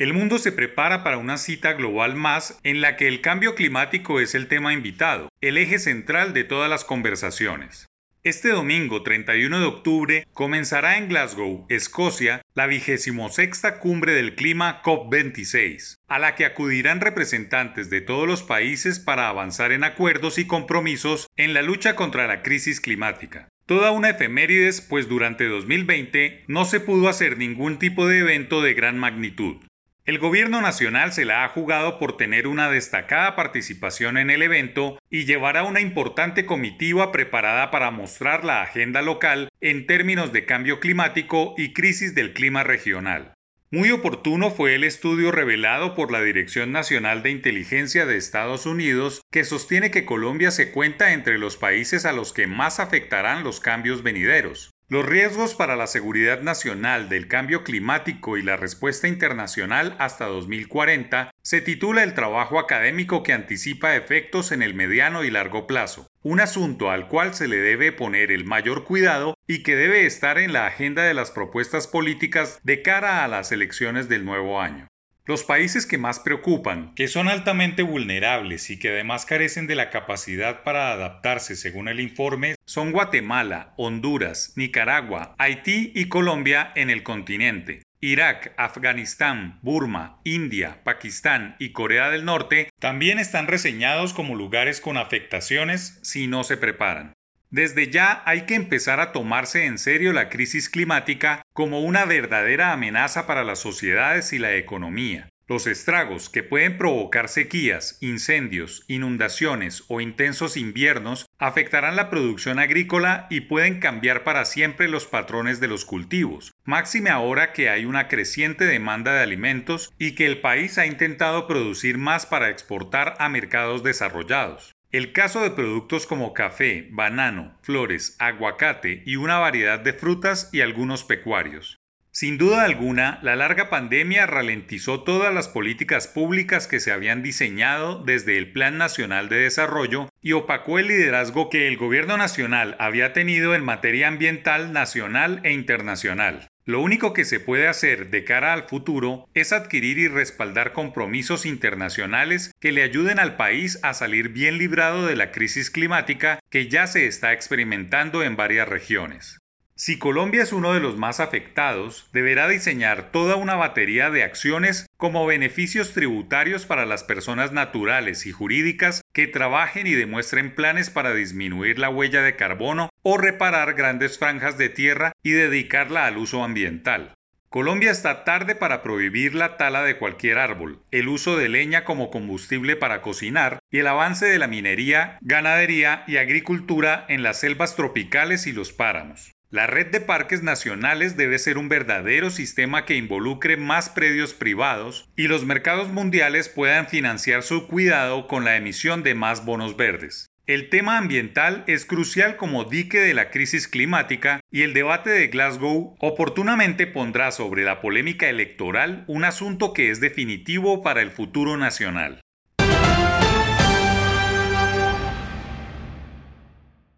El mundo se prepara para una cita global más en la que el cambio climático es el tema invitado, el eje central de todas las conversaciones. Este domingo 31 de octubre comenzará en Glasgow, Escocia, la vigésimo sexta cumbre del clima COP26, a la que acudirán representantes de todos los países para avanzar en acuerdos y compromisos en la lucha contra la crisis climática. Toda una efemérides, pues durante 2020 no se pudo hacer ningún tipo de evento de gran magnitud. El gobierno nacional se la ha jugado por tener una destacada participación en el evento y llevará una importante comitiva preparada para mostrar la agenda local en términos de cambio climático y crisis del clima regional. Muy oportuno fue el estudio revelado por la Dirección Nacional de Inteligencia de Estados Unidos que sostiene que Colombia se cuenta entre los países a los que más afectarán los cambios venideros. Los riesgos para la seguridad nacional del cambio climático y la respuesta internacional hasta 2040 se titula el trabajo académico que anticipa efectos en el mediano y largo plazo, un asunto al cual se le debe poner el mayor cuidado y que debe estar en la agenda de las propuestas políticas de cara a las elecciones del nuevo año. Los países que más preocupan, que son altamente vulnerables y que además carecen de la capacidad para adaptarse según el informe, son Guatemala, Honduras, Nicaragua, Haití y Colombia en el continente. Irak, Afganistán, Burma, India, Pakistán y Corea del Norte también están reseñados como lugares con afectaciones si no se preparan. Desde ya hay que empezar a tomarse en serio la crisis climática como una verdadera amenaza para las sociedades y la economía. Los estragos que pueden provocar sequías, incendios, inundaciones o intensos inviernos afectarán la producción agrícola y pueden cambiar para siempre los patrones de los cultivos, máxime ahora que hay una creciente demanda de alimentos y que el país ha intentado producir más para exportar a mercados desarrollados. El caso de productos como café, banano, flores, aguacate y una variedad de frutas y algunos pecuarios. Sin duda alguna, la larga pandemia ralentizó todas las políticas públicas que se habían diseñado desde el Plan Nacional de Desarrollo y opacó el liderazgo que el gobierno nacional había tenido en materia ambiental nacional e internacional. Lo único que se puede hacer de cara al futuro es adquirir y respaldar compromisos internacionales que le ayuden al país a salir bien librado de la crisis climática que ya se está experimentando en varias regiones. Si Colombia es uno de los más afectados, deberá diseñar toda una batería de acciones como beneficios tributarios para las personas naturales y jurídicas que trabajen y demuestren planes para disminuir la huella de carbono o reparar grandes franjas de tierra y dedicarla al uso ambiental. Colombia está tarde para prohibir la tala de cualquier árbol, el uso de leña como combustible para cocinar y el avance de la minería, ganadería y agricultura en las selvas tropicales y los páramos. La red de parques nacionales debe ser un verdadero sistema que involucre más predios privados y los mercados mundiales puedan financiar su cuidado con la emisión de más bonos verdes. El tema ambiental es crucial como dique de la crisis climática y el debate de Glasgow oportunamente pondrá sobre la polémica electoral un asunto que es definitivo para el futuro nacional.